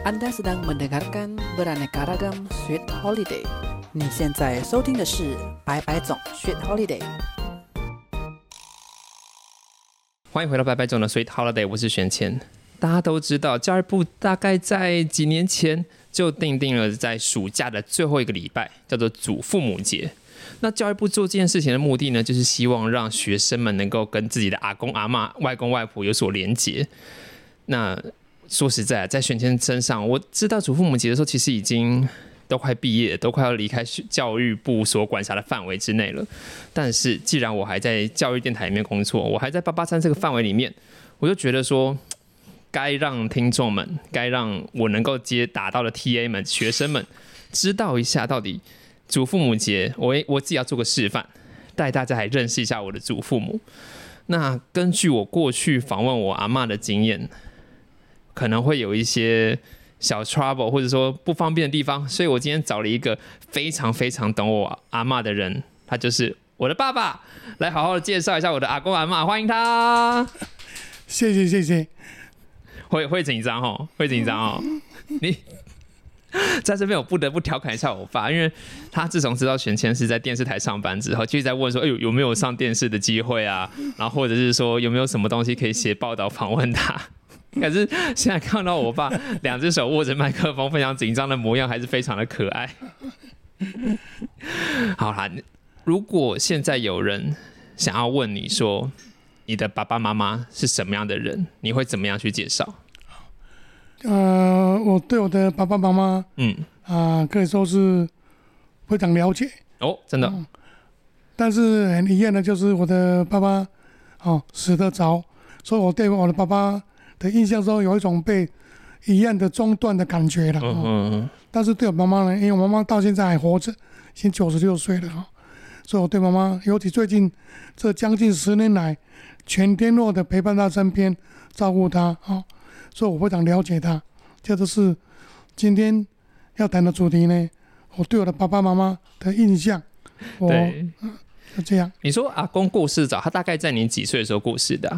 Anda sedang mendengarkan beraneka ragam Sweet Holiday。你现在收听的是白白总 Sweet Holiday。欢迎回到白白总的 Sweet Holiday，我是玄谦。大家都知道，教育部大概在几年前就定定了在暑假的最后一个礼拜，叫做祖父母节。那教育部做这件事情的目的呢，就是希望让学生们能够跟自己的阿公阿嬷、外公外婆有所连结。那说实在，在玄谦身上，我知道祖父母节的时候，其实已经都快毕业，都快要离开教育部所管辖的范围之内了。但是，既然我还在教育电台里面工作，我还在八八三这个范围里面，我就觉得说，该让听众们，该让我能够接打到的 TA 们、学生们，知道一下到底祖父母节，我我自己要做个示范，带大家来认识一下我的祖父母。那根据我过去访问我阿妈的经验。可能会有一些小 trouble，或者说不方便的地方，所以我今天找了一个非常非常懂我阿妈的人，他就是我的爸爸，来好好的介绍一下我的阿公阿妈，欢迎他。谢谢谢谢，会会紧张哦，会紧张哦。你在这边我不得不调侃一下我爸，因为他自从知道玄谦是在电视台上班之后，就在问说，哎呦有没有上电视的机会啊？然后或者是说有没有什么东西可以写报道访问他。可是现在看到我爸两只手握着麦克风，非常紧张的模样，还是非常的可爱。好啦，如果现在有人想要问你说你的爸爸妈妈是什么样的人，你会怎么样去介绍？呃，我对我的爸爸妈妈，嗯啊，可以说是非常了解哦，真的。但是很遗憾的就是我的爸爸哦死得早，所以我对我的爸爸。的印象中有一种被一样的中断的感觉了。嗯嗯但是对我妈妈呢，因为我妈妈到现在还活着，已经九十六岁了哈，所以我对妈妈，尤其最近这将近十年来，全天候的陪伴她身边，照顾她啊，所以我非常了解她。这就是今天要谈的主题呢。我对我的爸爸妈妈的印象，对，就这样。你说阿公过世早，他大概在你几岁的时候过世的？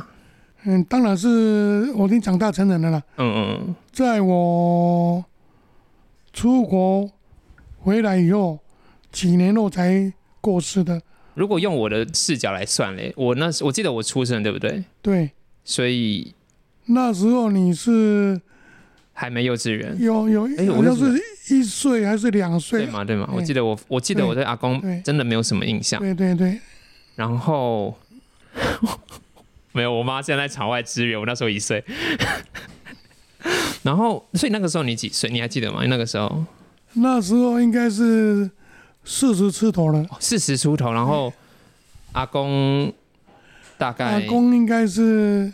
嗯，当然是我已经长大成人了啦。嗯嗯，在我出国回来以后，几年后才过世的。如果用我的视角来算嘞，我那时我记得我出生对不对？对。所以那时候你是还没幼稚园？有有，哎，好像是一岁还是两岁？对吗？对吗？我记得我我记得我对阿公真的没有什么印象。对对对。然后。没有，我妈现在在场外支援。我那时候一岁，然后，所以那个时候你几岁？你还记得吗？那个时候，那时候应该是四十出头了。四十出头，然后阿公大概阿公应该是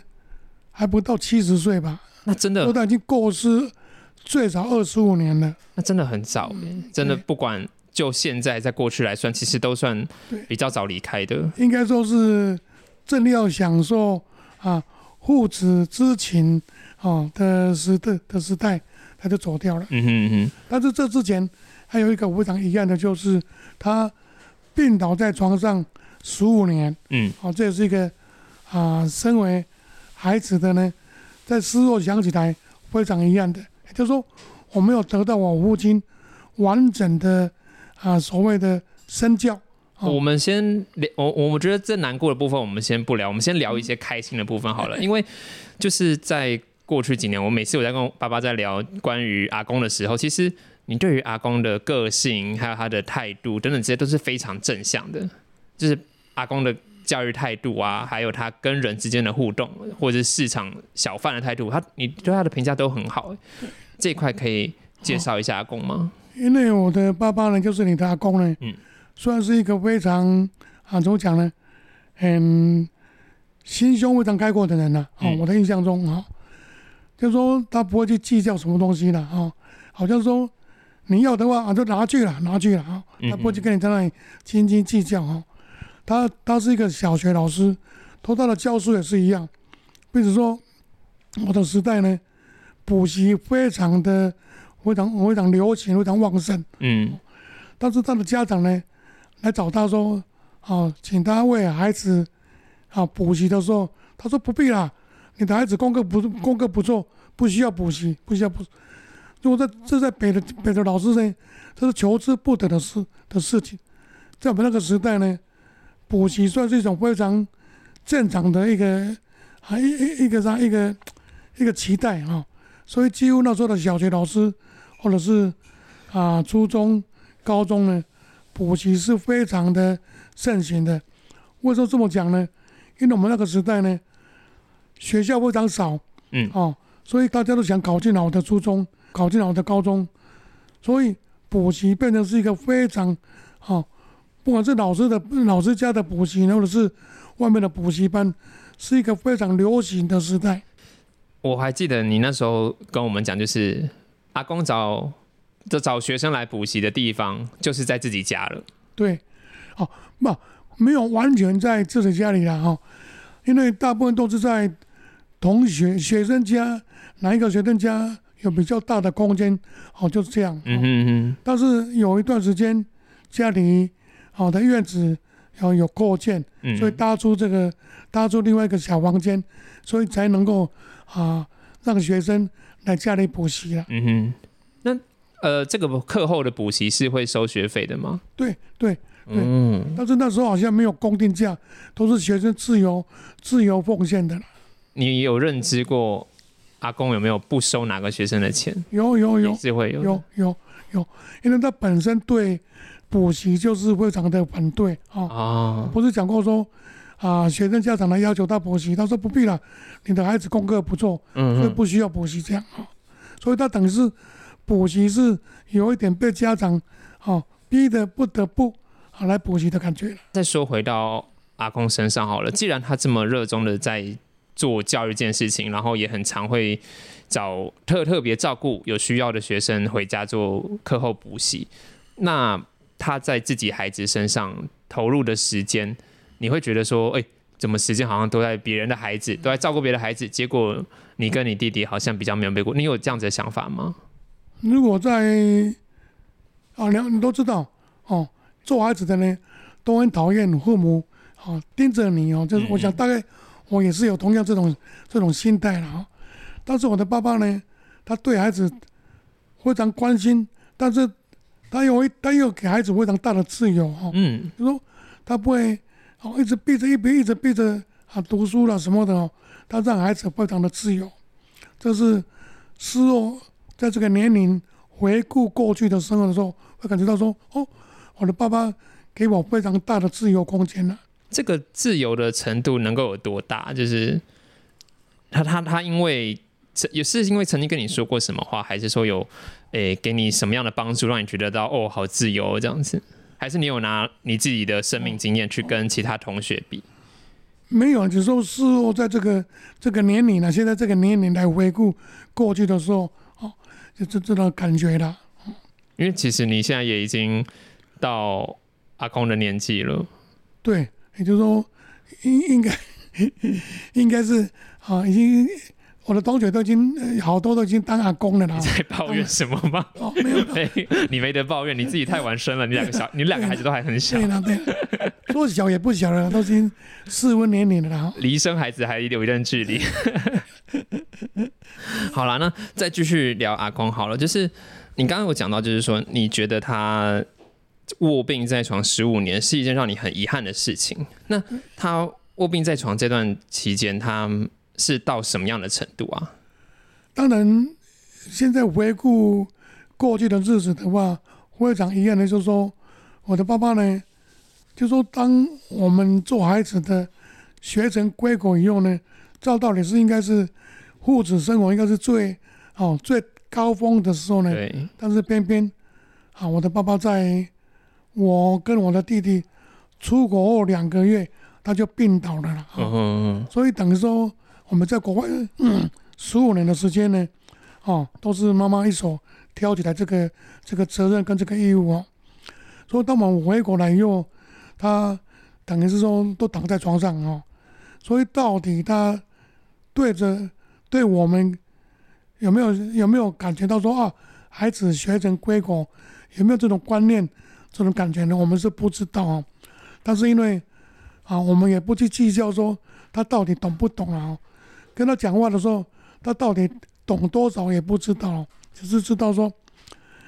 还不到七十岁吧？那真的，都已经过世最少二十五年了。那真的很早，真的不管就现在在过去来算，其实都算比较早离开的。应该说是。正要享受啊父子之情啊的时的的时代，他就走掉了。嗯哼哼。但是这之前还有一个非常遗憾的，就是他病倒在床上十五年。嗯。好，这也是一个啊，身为孩子的呢，在事后想起来非常遗憾的，也就是说，我没有得到我父亲完整的啊所谓的身教。我们先聊，我我觉得这难过的部分我们先不聊，我们先聊一些开心的部分好了。因为就是在过去几年，我每次我在跟爸爸在聊关于阿公的时候，其实你对于阿公的个性还有他的态度等等这些都是非常正向的，就是阿公的教育态度啊，还有他跟人之间的互动，或者是市场小贩的态度，他你对他的评价都很好。这一块可以介绍一下阿公吗？因为我的爸爸呢，就是你的阿公呢。嗯。算是一个非常啊，怎么讲呢？很心胸非常开阔的人呐。啊，我的印象中啊，就说他不会去计较什么东西的啊。好像说你要的话啊，就拿去了，拿去了啊。他不会去跟你在那里斤斤计较啊。他他是一个小学老师，他的教书也是一样。比如说我的时代呢，补习非常的非常非常流行，非常旺盛。嗯。但是他的家长呢？来找他说：“啊，请他为孩子啊补习的时候，他说不必啦，你的孩子功课不功课不错，不需要补习，不需要补。”如果在这在北的北的老师呢，这是求之不得的事的事情。在我们那个时代呢，补习算是一种非常正常的一个啊一一一个啥一个一个期待啊。所以几乎那时候的小学老师或者是啊初中、高中呢，补习是非常的盛行的。为什么这么讲呢？因为我们那个时代呢，学校非常少，嗯，哦，所以大家都想考进好的初中，考进好的高中，所以补习变成是一个非常，哦，不管是老师的老师家的补习，或者是外面的补习班，是一个非常流行的时代。我还记得你那时候跟我们讲，就是阿公找这找学生来补习的地方，就是在自己家了。对，哦，不，没有完全在自己家里了哈，因为大部分都是在同学学生家，哪一个学生家有比较大的空间，哦，就是这样。嗯哼哼，但是有一段时间，家里好的院子要有扩建，嗯，所以搭出这个搭出另外一个小房间，所以才能够啊让学生来家里补习了。嗯哼，那呃，这个课后的补习是会收学费的吗？对对，嗯，但是那时候好像没有公定价，都是学生自由自由奉献的了。你有认知过阿公有没有不收哪个学生的钱？有有有也是会有有有有，因为他本身对补习就是非常的反对啊。哦，不是讲过说啊，学生家长来要求他补习，他说不必了，你的孩子功课不错，嗯，所以不需要补习这样啊。所以他等于是补习是有一点被家长哦逼得不得不啊来补习的感觉。再说回到阿公身上好了，既然他这么热衷的在做教育这件事情，然后也很常会找特特别照顾有需要的学生回家做课后补习，那他在自己孩子身上投入的时间，你会觉得说，哎、怎么时间好像都在别人的孩子，都在照顾别的孩子，结果你跟你弟弟好像比较没有被过，你有这样子的想法吗？如果在啊，你你都知道哦，做孩子的呢都很讨厌父母啊盯着你哦，就是嗯我想大概我也是有同样这种这种心态了啊。但是我的爸爸呢，他对孩子非常关心，但是他又会他又给孩子非常大的自由哦，嗯。就说他不会哦一直逼着一逼一直逼着啊读书了什么的哦，他让孩子非常的自由，这是事后在这个年龄回顾过去的生活的时候，会感觉到说哦，我的爸爸给我非常大的自由空间了。这个自由的程度能够有多大？就是他他他因为也是因为曾经跟你说过什么话，还是说有诶、给你什么样的帮助，让你觉得到哦好自由哦这样子？还是你有拿你自己的生命经验去跟其他同学比？没有，只是说事后在这个这个年龄呢，现在这个年龄来回顾过去的时候，哦，就这这种感觉了。因为其实你现在也已经到阿公的年纪了，对，也就是说，应应该 应该是啊，已经我的同学都已经、呃好多都已经当阿公了啦你。在抱怨什么吗？哦，没有，嘿 你没得抱怨，你自己太晚生了，你两个小，你两个孩子都还很小对，了对了，说小也不小了，都已经适婚年龄了啦。离生孩子还有一段距离。好了，那再继续聊阿公好了。就是你刚刚有讲到，就是说你觉得他卧病在床十五年是一件让你很遗憾的事情。那他卧病在床这段期间，他是到什么样的程度啊？当然，现在回顾过去的日子的话，非常遗憾的就是说，我的爸爸呢，就说当我们做孩子的学成归国以后呢，照道理是应该是父子生活应该是最哦最高峰的时候呢，对，但是偏偏啊，我的爸爸在我跟我的弟弟出国后两个月，他就病倒了啦。所以等于说我们在国外嗯十五年的时间呢，哦，都是妈妈一手挑起来这个这个责任跟这个义务哦。所以当我们回国来以后，他等于是说都躺在床上哦，所以到底他对着对我们有没有有没有感觉到说啊，孩子学成归国有没有这种观念这种感觉呢？我们是不知道哦。但是因为啊，我们也不去计较说他到底懂不懂啊。跟他讲话的时候，他到底懂多少也不知道。只是知道说，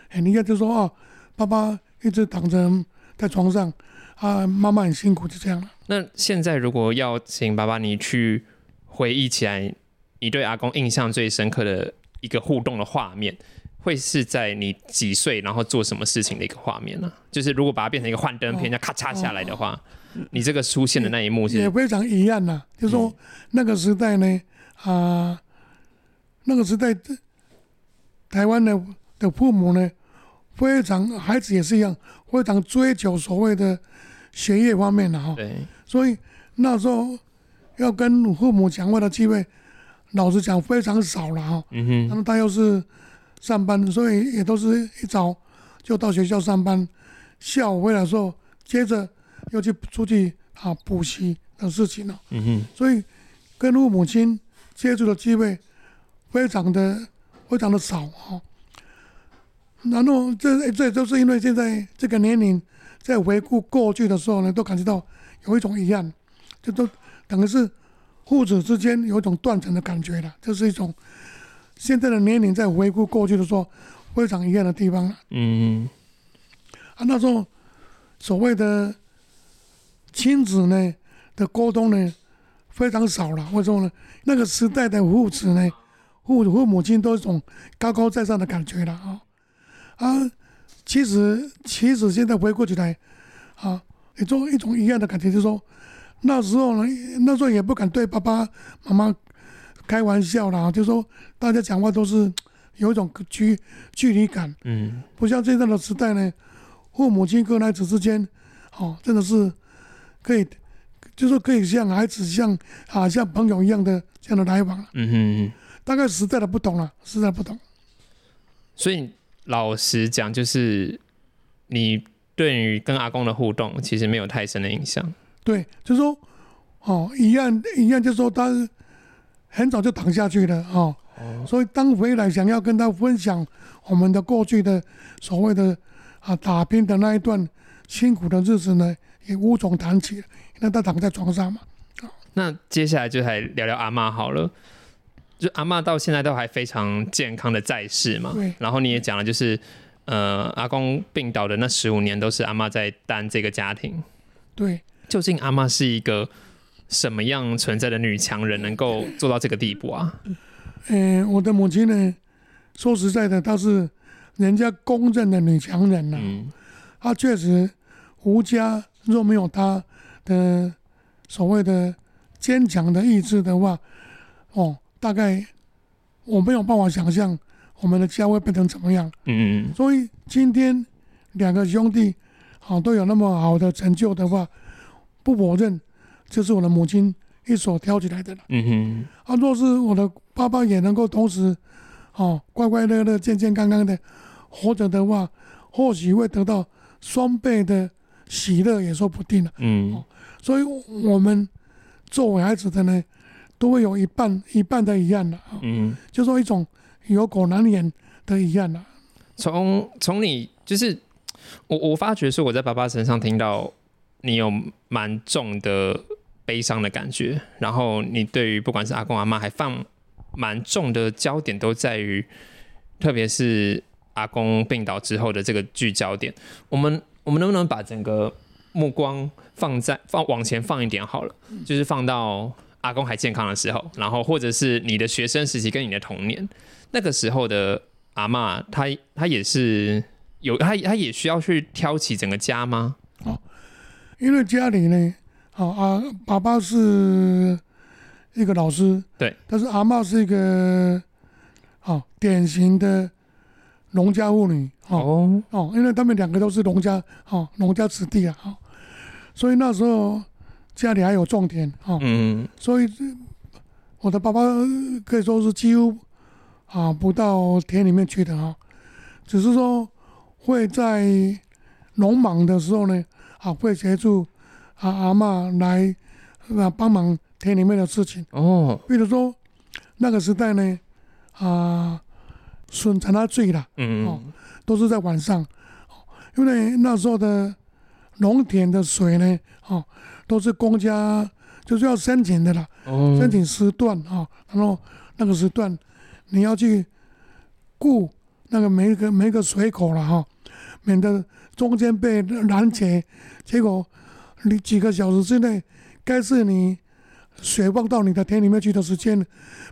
哎，你看就说啊，爸爸一直躺着在床上，啊，妈妈很辛苦，就这样了。那现在如果要请爸爸你去回忆起来，你对阿公印象最深刻的一个互动的画面，会是在你几岁，然后做什么事情的一个画面呢？就是如果把它变成一个幻灯片，要咔嚓下来的话，你这个出现的那一幕是也非常遗憾呐。就说那个时代呢，啊，那个时代台湾的的父母呢，非常孩子也是一样，非常追求所谓的学业方面的哈。对。所以那时候要跟父母讲话的机会，老实讲非常少了哈。嗯哼。那么他又是上班，所以也都是一早就到学校上班，下午回来的时候，接着又去出去啊补习的事情了。嗯哼。所以跟父母亲接触的机会非常的非常的少哈。然后这这都是因为现在这个年龄，在回顾过去的时候呢，都感觉到。有一种遗憾，这都等于是父子之间有一种断层的感觉了。这是一种现在的年龄在回顾过去的时候非常遗憾的地方了。嗯，啊，那时候所谓的亲子呢的沟通呢非常少了。为什么呢？那个时代的父子呢，父父母亲都一种高高在上的感觉了啊啊！其实其实现在回过起来啊。一种一种一样的感觉，就是说那时候呢，那时候也不敢对爸爸妈妈开玩笑啦，就说大家讲话都是有一种距距离感，嗯，不像现在的时代呢，父母亲跟孩子之间，哦，真的是可以，就说可以像孩子像啊像朋友一样的这样的来往，嗯哼，大概时代的不同了，时代不同，所以老实讲，就是你。对于跟阿公的互动，其实没有太深的印象。对，就说哦，一样一样，就说他很早就躺下去了哦。所以当回来想要跟他分享我们的过去的所谓的啊打拼的那一段辛苦的日子呢，也无从谈起，因为他躺在床上嘛。那接下来就来聊聊阿妈好了。就阿妈到现在都还非常健康的在世嘛。对。然后你也讲了，就是。呃，阿公病倒的那十五年都是阿妈在担这个家庭。对，究竟阿妈是一个什么样存在的女强人，能够做到这个地步啊？嗯，我的母亲呢，说实在的，她是人家公认的女强人呐。嗯，她确实，吴家若没有她的所谓的坚强的意志的话，哦，大概我没有办法想象。我们的家会变成怎么样？嗯，所以今天两个兄弟好都有那么好的成就的话，不否认就是我的母亲一手挑起来的了。嗯哼，啊，若是我的爸爸也能够同时，哦，快快乐乐、健健康康的活着的话，或许会得到双倍的喜乐，也说不定了。嗯，所以我们作为孩子的呢，都会有一半一半的一样的。嗯，就说一种。有口难言的一样啊。从从你就是我，我发觉是我在爸爸身上听到你有蛮重的悲伤的感觉，然后你对于不管是阿公阿妈，还放蛮重的焦点都在于，特别是阿公病倒之后的这个聚焦点。我们我们能不能把整个目光放在放往前放一点好了，就是放到阿公还健康的时候，然后或者是你的学生时期跟你的童年。那个时候的阿妈，她她也是有，她她也需要去挑起整个家吗？哦，因为家里呢，哦啊，爸爸是一个老师，对，但是阿妈是一个，好，典型的农家妇女，哦。哦，因为他们两个都是农家，哦，农家子弟啊，哦，所以那时候家里还有种田，哦，嗯，所以我的爸爸可以说是几乎。啊，不到田里面去的啊，只是说会在农忙的时候呢，啊，会协助啊阿妈来啊帮忙田里面的事情哦。比如说那个时代呢，啊，笋产它最了，嗯哦，都是在晚上，因为那时候的农田的水呢，哦，都是公家就是要申请的啦，申请时段啊，然后那个时段。你要去雇那个每一个每一个水口了哈，免得中间被拦截，结果你几个小时之内，该是你水放到你的田里面去的时间，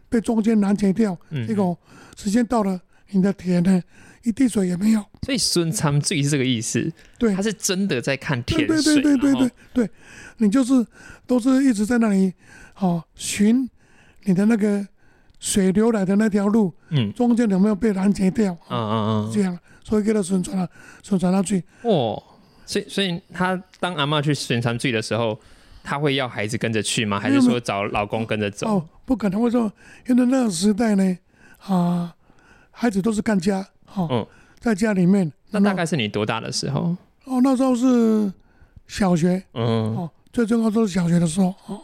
被中间拦截掉，嗯。结果时间到了，你的田呢一滴水也没有。所以孙昌最是这个意思，对。他，是真的在看田水，对对对对对对，你就是都是一直在那里，哦，寻你的那个水流来的那条路，嗯。中间有没有被拦截掉？嗯嗯嗯，这样，所以给他宣传了，宣传下去。哦，所以所以他当阿妈去巡山醉的时候，他会要孩子跟着去吗？还是说找老公跟着走？哦，不可能会说，因为那个时代呢，啊，孩子都是干家，哦，嗯在家里面。那大概是你多大的时候？哦，那时候是小学，嗯哦，最重要都是小学的时候，哦，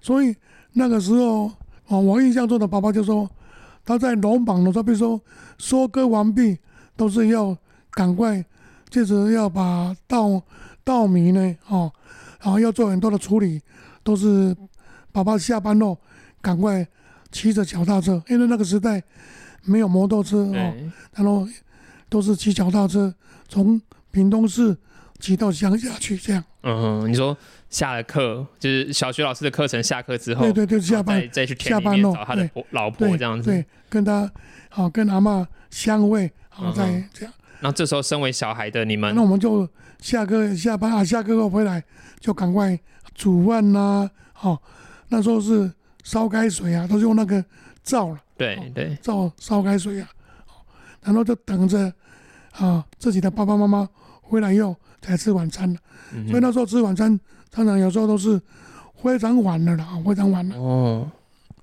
所以那个时候，哦，我印象中的爸爸就说，他在农忙的时候，比如说收割完毕，都是要赶快，就是要把稻稻米呢，哦，然后要做很多的处理，都是爸爸下班后赶快骑着脚踏车，因为那个时代没有摩托车哦，然后都是骑脚踏车从屏东市骑到乡下去，这样。嗯，你说下了课，就是小学老师的课程下课之后，对对对，下班再再去田里找他的对老婆这样子。对，跟他好、跟阿嬷相会，好、嗯哼再这样。然后这时候身为小孩的你们那，我们就下课下班啊，下课后回来就赶快煮饭呐、好、那时候是烧开水啊，都是用那个灶了，对对，灶烧开水啊，好然后就等着啊自己的爸爸妈妈回来以后才吃晚餐了。嗯所以那时候吃晚餐，常常有时候都是非常晚的了啊，非常晚了。哦，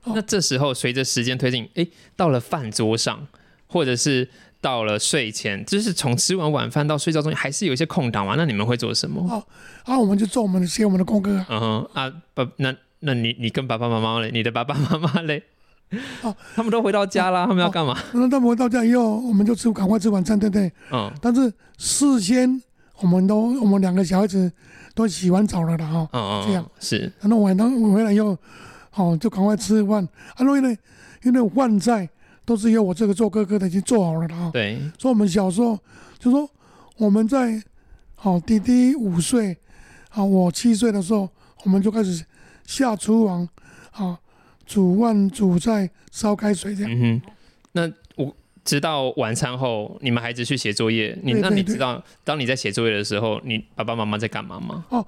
哦那这时候随着时间推进，诶，到了饭桌上，或者是到了睡前，就是从吃完晚饭到睡觉中间，还是有一些空档嘛？那你们会做什么？哦然后我们就做我们的写我们的功课啊。嗯哼啊，爸，那那你你跟爸爸妈妈嘞？你的爸爸妈妈嘞？哦他们都回到家啦，他们要干嘛？那他们回到家以后，我们就吃赶快吃晚餐，对不对？嗯但是事先我们都我们两个小孩子都洗完澡了的哈，嗯嗯，这样是然后晚上回来以后，哦就赶快吃饭。啊，因为呢，因为饭菜都是由我这个做哥哥的已经做好了的哈。对，所以我们小时候就说我们在哦弟弟五岁，啊我七岁的时候，我们就开始下厨房啊煮饭煮菜烧开水这样。嗯哼，那我直到晚餐后，你们孩子去写作业，你那你知道，当你在写作业的时候，你爸爸妈妈在干嘛吗？哦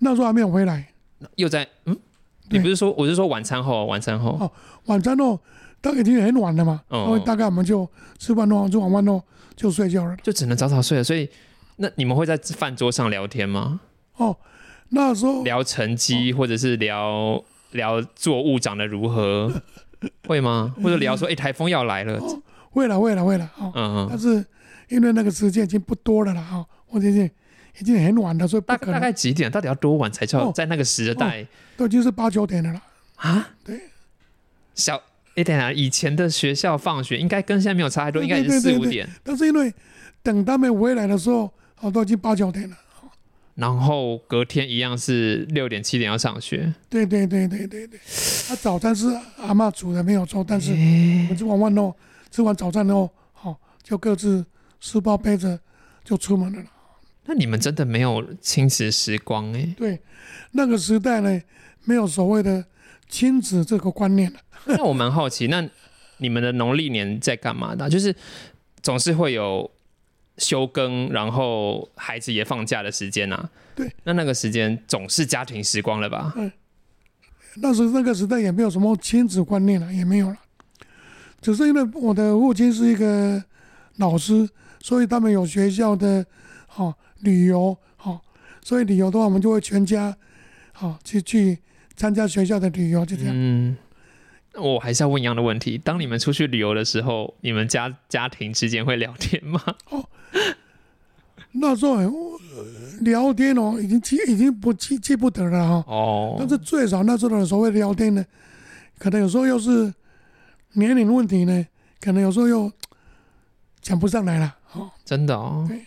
那时候还没有回来，又在嗯，你不是说我是说晚餐后，晚餐后，哦晚餐后当已经很晚了嘛，哦所以大概我们就吃饭后吃晚饭后就睡觉了。就只能早早睡了。所以那你们会在饭桌上聊天吗？哦，那时候聊成绩，或者是聊聊作物长得如何，会吗？或者聊说，哎、台风要来了，哦会了会了会了哦，嗯嗯，但是因为那个时间已经不多了啦哈，我最近已经很晚了，所以不大大概几点？到底要多晚才叫哦在那个时代都已经是八九点了啦。啊？对，小。哎，等一下，以前的学校放学应该跟现在没有差太多，对应该也是四五点。但是因为等他们回来的时候，哦，都已经八九点了。然后隔天一样是六点七点要上学。对对对对对对，他早餐是阿嬷煮的没有错，但是我吃完饭后，吃完早餐后，好、就各自书包背着就出门了。那你们真的没有亲子时光哎？对，那个时代呢，没有所谓的亲子这个观念了。那我蛮好奇，那你们的农历年在干嘛的啊？就是总是会有休耕，然后孩子也放假的时间啊。对，那那个时间总是家庭时光了吧？嗯那时那个时代也没有什么亲子观念了，也没有了。只是因为我的父亲是一个老师，所以他们有学校的哦旅游哦，所以旅游的话，我们就会全家哦去去参加学校的旅游，就这样。嗯，我还是要问一样的问题：当你们出去旅游的时候，你们家家庭之间会聊天吗？哦那时候呃聊天哦，已经记已经不记记不得了哈、哦，但是最少那时候的所谓聊天呢，可能有时候又是年龄问题呢，可能有时候又讲不上来了。哦，真的哦对。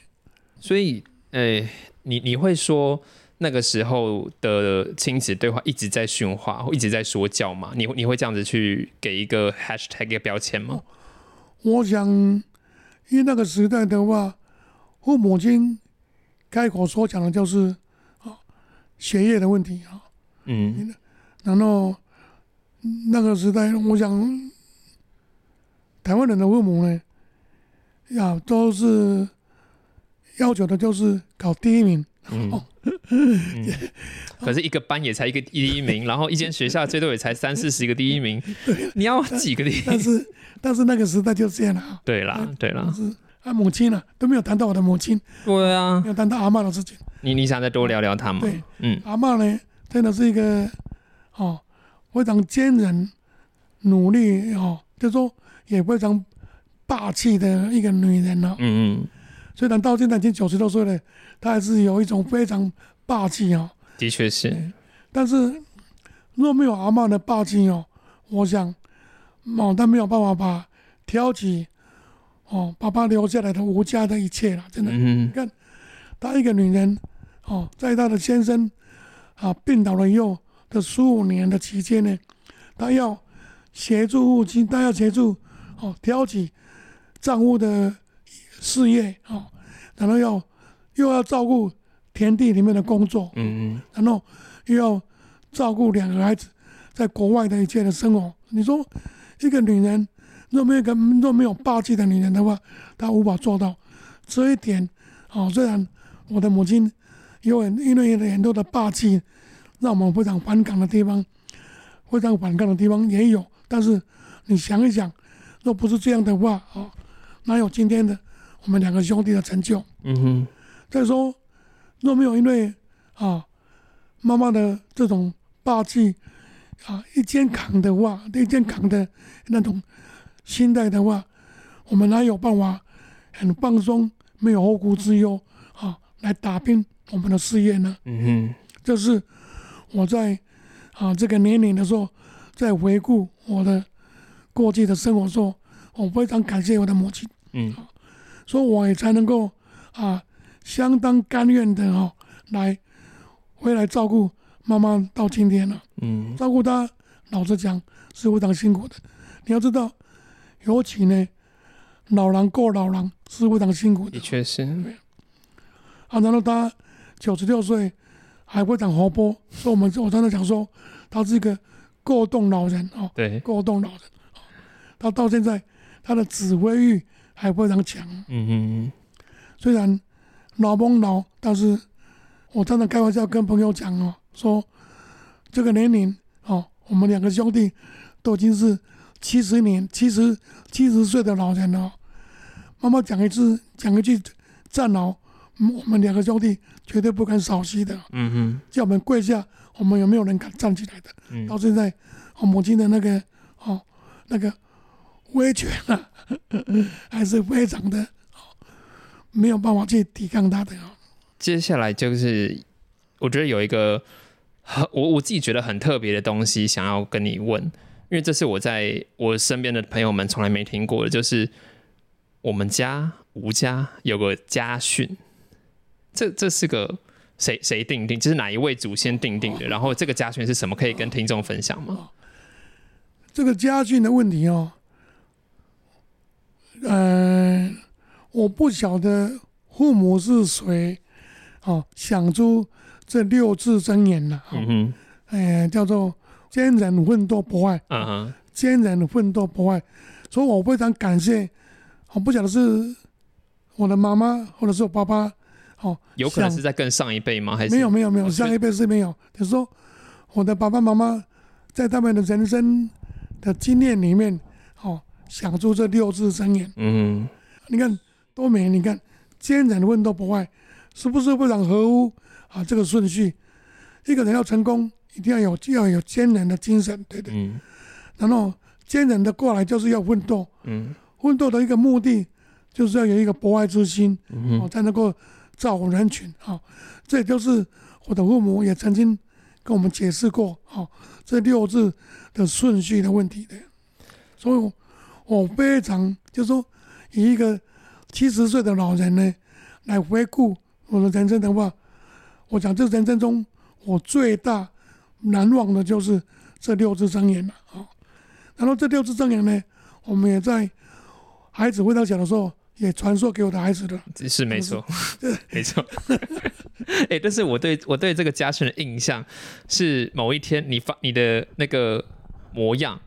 所以，诶、你你会说那个时候的亲子对话一直在训话，或一直在说教吗？你你会这样子去给一个 hashtag 一个标签吗？我想因为那个时代的话，父母亲开口所讲的就是啊学业的问题啊，嗯然后那个时代，我想台湾人的父母呢，呀都是要求的就是考第一名，嗯。哦。嗯，可是一个班也才一个第一名，然后一间学校最多也才三四十个第一名，你要几个第一名？但是但是那个时代就是这样了。啊，对啦，对啦，是啊母亲呢、都没有谈到我的母亲，对啊。没，有谈到阿嬷的事情。你你想再多聊聊她吗？对，嗯。阿嬷呢，真的是一个哦非常坚韧、努力哦，就说也非常霸气的一个女人哦。嗯嗯，虽然到现在已经九十多岁了，他还是有一种非常霸气哦。的确是，但是若没有阿嬷的霸气哦，我想毛丹没有办法把挑起哦爸爸留下来的吴家的一切了，真的。嗯她一个女人哦，在她的先生啊病倒了以后的十五年的期间呢，她要协助父亲，她要协助哦挑起丈夫的事业哦，然后要又要照顾田地里面的工作，嗯嗯然后又要照顾两个孩子在国外的一切的生活。你说一个女人若没有一个若没有霸气的女人的话，她无法做到这一点。哦，虽然我的母亲有很因为有很多的霸气，让我们非常反感的地方，非常反感的地方也有。但是你想一想，若不是这样的话，哦，哪有今天的我们两个兄弟的成就？嗯哼，再说，若没有因为啊妈妈的这种霸气啊一肩扛的话，一肩扛的那种心态的话，我们哪有办法很放松，没有后顾之忧啊来打拼我们的事业呢？嗯哼，这是我在啊这个年龄的时候，在回顾我的过去的生活的时候，我非常感谢我的母亲。嗯所以我也才能够啊，相当甘愿的哦，来回来照顾妈妈到今天了。嗯照顾她，老实讲是非常辛苦的。你要知道，尤其呢，老人过老人是非常辛苦的的确是，啊。然后他九十六岁还会长活泼，所以我们我常常讲说，他是一个过动老人哦，对，过动老人。哦她到现在，他的指挥欲还非常强。嗯嗯嗯，虽然老崩老，但是我常常开玩笑跟朋友讲哦，说这个年龄哦，我们两个兄弟都已经是七十年、七十七十岁的老人了哦。妈妈讲一次，讲一句站好，嗯我们两个兄弟绝对不敢少息的。嗯哼，叫我们跪下，我们有没有人敢站起来的？嗯到现在，我母亲的那个哦那个威权啊，还是非常的哦，没有办法去抵抗他的哦。接下来就是我觉得有一个很 我我自己觉得很特别的东西想要跟你问，因为这是我在我身边的朋友们从来没听过的，就是我们家吴家有个家训，这这是个谁谁定定？就是哪一位祖先定定的？然后这个家训是什么？可以跟听众分享吗？这个家训的问题哦，呃，我不晓得父母是谁哦，想出这六字真言了、哦，嗯哼，哎、叫做坚忍奋斗不坏，嗯哼，坚忍奋斗不坏，所以我非常感谢。我不晓得是我的妈妈或者是我爸爸，哦，有可能是在更上一辈吗？还是没有没有没有，哦上一辈是没有。就是说，我的爸爸妈妈在他们的人生的经验里面，哦，想出这六字真言。嗯你看多美！你看坚忍奋斗不坏，是不是非常合乎啊这个顺序？一个人要成功，一定要有就要有坚忍的精神，对不对？嗯然后坚忍的过来就是要奋斗，嗯奋斗的一个目的就是要有一个博爱之心，哦，嗯哼才能够造福人群啊、哦。这也就是我的父母也曾经跟我们解释过哦，这六字的顺序的问题的。所以我，非常就是说，以一个七十岁的老人呢，来回顾我的人生的话，我讲这人生中我最大难忘的就是这六字真言了啊、哦。然后这六字真言呢，我们也在孩子回到小的时候也传授给我的孩子的。是没错，没错。哎，但是我对我对这个家训的印象是，某一天你发你的那个模样，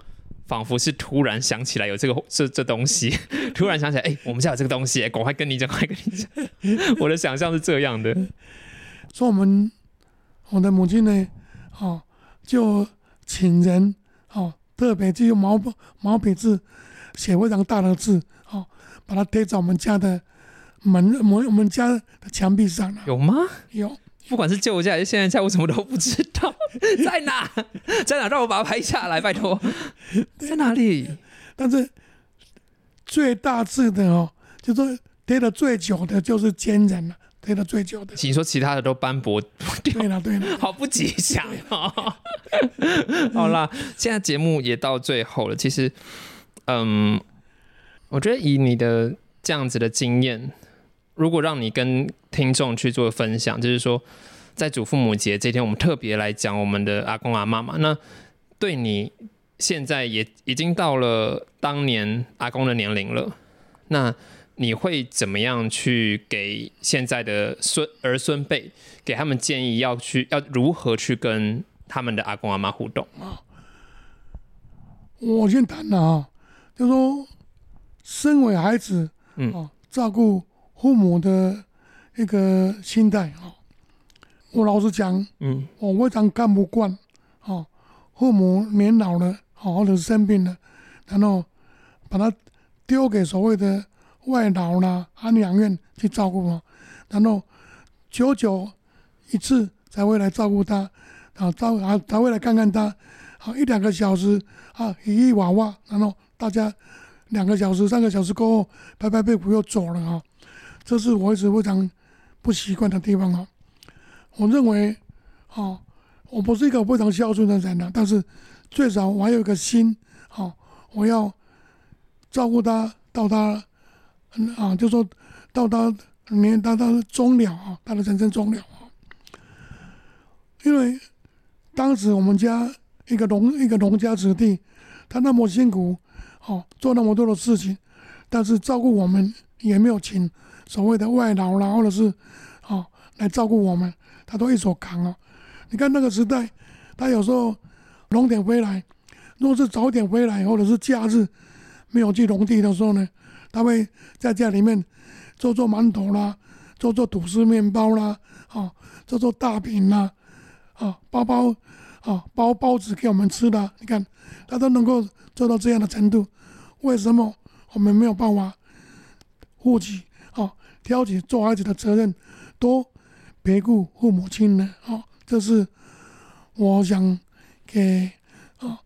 仿佛是突然想起来有这个这这东西，突然想起来，哎，我们家有这个东西，赶快跟你讲，快跟你讲。我的想象是这样的。说我们我的母亲呢，哦，就请人哦，特别就用毛毛笔字写非常大的字，哦，把它贴在我们家的门门我们家的墙壁上了。有吗？有。不管是旧家还是现在家，我什么都不知道。在哪？在哪？让我把它拍下来，拜托。在哪里？但是最大致的哦，就是贴的最久的就是奸人了。贴的最久的，你说其他的都斑驳 对了，对了，好不吉祥哦。好啦，现在节目也到最后了。其实，嗯，我觉得以你的这样子的经验，如果让你跟听众去做分享，就是说，在祖父母节这天，我们特别来讲我们的阿公阿妈嘛。那对你现在也已经到了当年阿公的年龄了，那。你会怎么样去给现在的孙儿孙辈给他们建议？要去要如何去跟他们的阿公阿妈互动啊？我先谈了啊，就说身为孩子，嗯啊，照顾父母的一个心态啊，我老实讲，嗯，我非常看不惯哦，父母年老了，好或者生病了，然后把他丢给所谓的。外老啦，安养院去照顾嘛，然后久久一次才会来照顾他，啊，照啊才会来看看他，好一两个小时啊，一娃娃，然后大家两个小时、三个小时过后，拍拍屁股又走了啊，这是我一直非常不习惯的地方啊。我认为，哦，我不是一个非常孝顺的人啊，但是最少我还有一个心，哦，我要照顾他到他。啊，就说到他年到他终了啊，他的人生终了啊。因为当时我们家一个农一个农家子弟，他那么辛苦，哦，做那么多的事情，但是照顾我们也没有请所谓的外劳啦，或者是哦来照顾我们，他都一手扛啊。你看那个时代，他有时候农田回来，如果是早点回来，或者是假日没有去农地的时候呢？他会在家里面做做馒头啦，做做吐司面包啦，啊，做做大饼啦，啊，包包啊，包包子给我们吃的。你看，他都能够做到这样的程度，为什么我们没有办法负起啊，挑起做孩子的责任，多陪顾父母亲呢？哦，这是我想给哦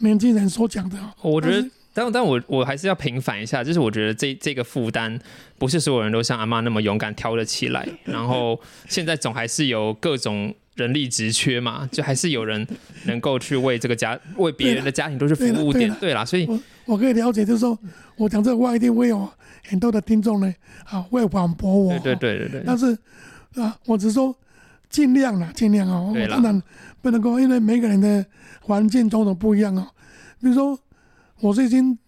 年轻人所讲的。我觉得。但但我我还是要平反一下，就是我觉得这这个负担不是所有人都像阿妈那么勇敢挑得起来。然后现在总还是有各种人力职缺嘛，就还是有人能够去为这个家、为别人的家庭都是服务点。对啦，所以我可以了解，就是说我讲这个话一定会有很多的听众呢啊会反驳我。对对对对但是啊，我只说尽量啦，尽量啊。我当然不能够，因为每个人的环境种种不一样哦。比如说。我是已经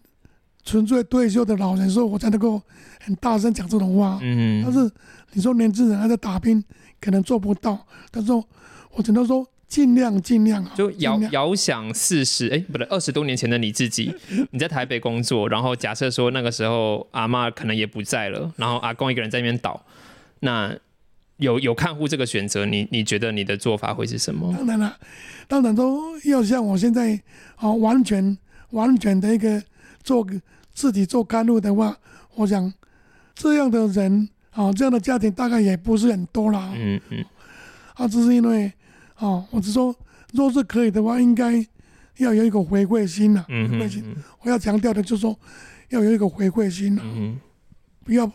纯粹退休的老人，所以我才能够很大声讲这种话。嗯，但是你说年轻人还在打拼，可能做不到。但是我只能说尽量尽量啊。就遥遥想四十，哎，不对，二十多年前的你自己，你在台北工作，然后假设说那个时候阿妈可能也不在了，然后阿公一个人在那边倒，那有有看护这个选择，你你觉得你的做法会是什么？当然了，当然都要像我现在啊，完全。完全的一个做自己做干路的话，我想这样的人啊，这样的家庭大概也不是很多啦。嗯嗯。啊，只是因为啊，我是说，若是可以的话，应该要有一个回馈心呐。嗯嗯。我要强调的就是说，要有一个回馈心呐。嗯。不要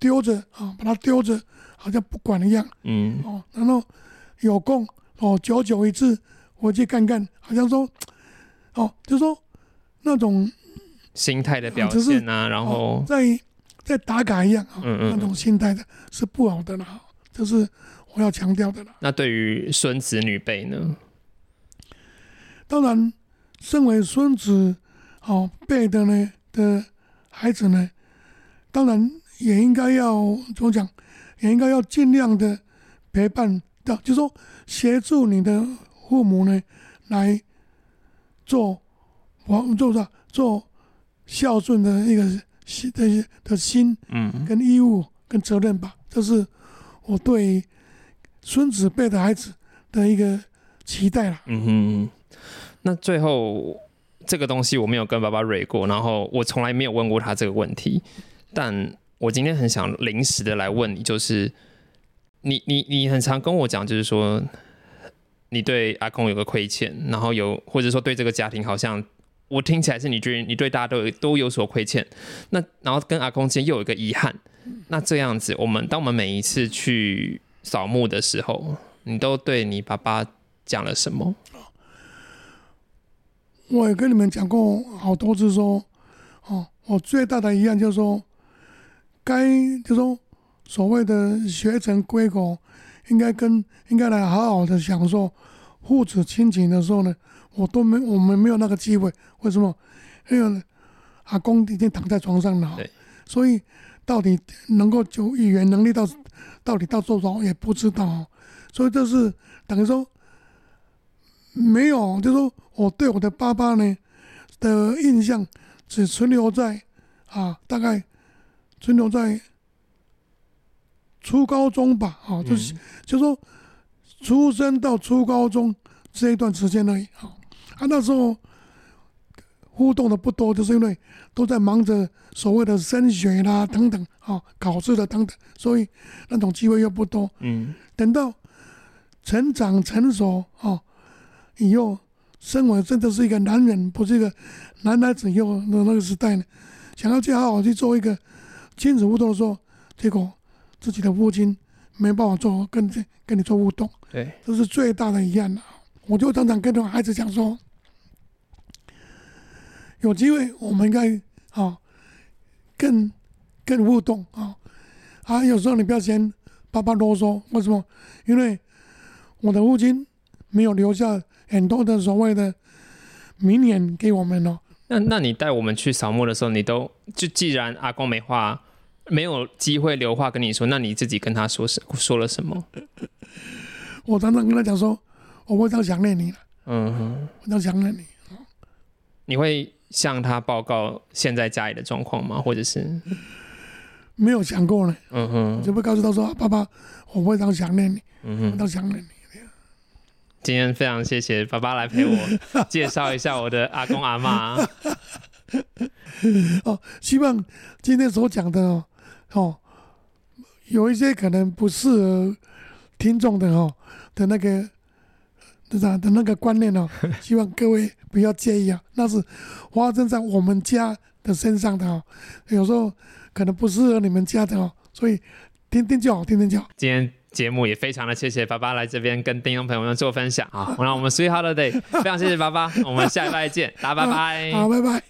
丢着啊，把它丢着，好像不管一样。嗯。哦，然后有空哦，久久一次回去看看，好像说，哦，就说。那种心态的表现啊，然后在在打卡一样啊，那种心态的是不好的啦，这是我要强调的啦。那对于孙子女辈呢？当然，身为孙子哦辈的呢的孩子呢，当然也应该要怎么讲？也应该要尽量的陪伴到，就说协助你的父母呢，来做我做啥做孝顺的一个心的的心，嗯，跟义务跟责任吧。这是我对孙子辈的孩子的一个期待了。嗯哼，那最后这个东西我没有跟爸爸蕊过，然后我从来没有问过他这个问题，但我今天很想临时的来问你，就是你你你很常跟我讲，就是说你对阿公有个亏欠，然后有或者说对这个家庭好像我听起来是你觉得你对大家都有都有所亏欠，那然后跟阿公之间又有一个遗憾，那这样子，我们当我们每一次去扫墓的时候，你都对你爸爸讲了什么？我也跟你们讲过好多次说，哦，我最大的遗憾就是说，该就说所谓的学成归国，应该跟应该来好好的享受父子亲情的时候呢，我都没我们没有那个机会。为什么？因为阿公已经躺在床上了，所以到底能够就语言能力到到底到多少也不知道，所以这是等于说没有，就是说我对我的爸爸呢的印象只存留在啊，大概存留在初高中吧，啊，就是、就说出生到初高中这一段时间而已，啊，啊那时候互动的不多，就是因为都在忙着所谓的升学啦等等，啊，考试的等等，所以那种机会又不多。嗯。等到成长成熟啊，以后身为真的是一个男人，不是一个男孩子以后的那个时代呢，想要去好好去做一个亲子互动的时候，结果自己的父亲没办法做跟这跟你做互动，对，这是最大的遗憾了。我就常常跟孩子讲说，有机会我们应该啊更更互动啊啊，有时候你不要嫌爸爸啰嗦，为什么？因为我的父亲没有留下很多的所谓的名言给我们哦。那那你带我们去扫墓的时候，你都就既然阿公没话，没有机会留话跟你说，那你自己跟他说什说了什么？我常常跟他讲说，我非常想念你了，嗯哼，非常想念你。你会向他报告现在家里的状况吗？或者是没有想过呢，嗯哼就会告诉他说，爸爸，我非常想念你，嗯哼，常想念你。今天非常谢谢爸爸来陪我 介绍一下我的阿公阿妈。哦，希望今天所讲的哦，哦，有一些可能不适合听众的哦的那个的啥的那个观念哦，希望各位不要介意啊，那是发生在我们家的身上的哦，有时候可能不适合你们家的哦，所以听听就好，听听就好。今天节目也非常的谢谢爸爸来这边跟听众朋友们做分享。啊，那我们 Sweet Holiday 非常谢谢爸爸，我们下礼拜见，大家拜拜。好，拜拜。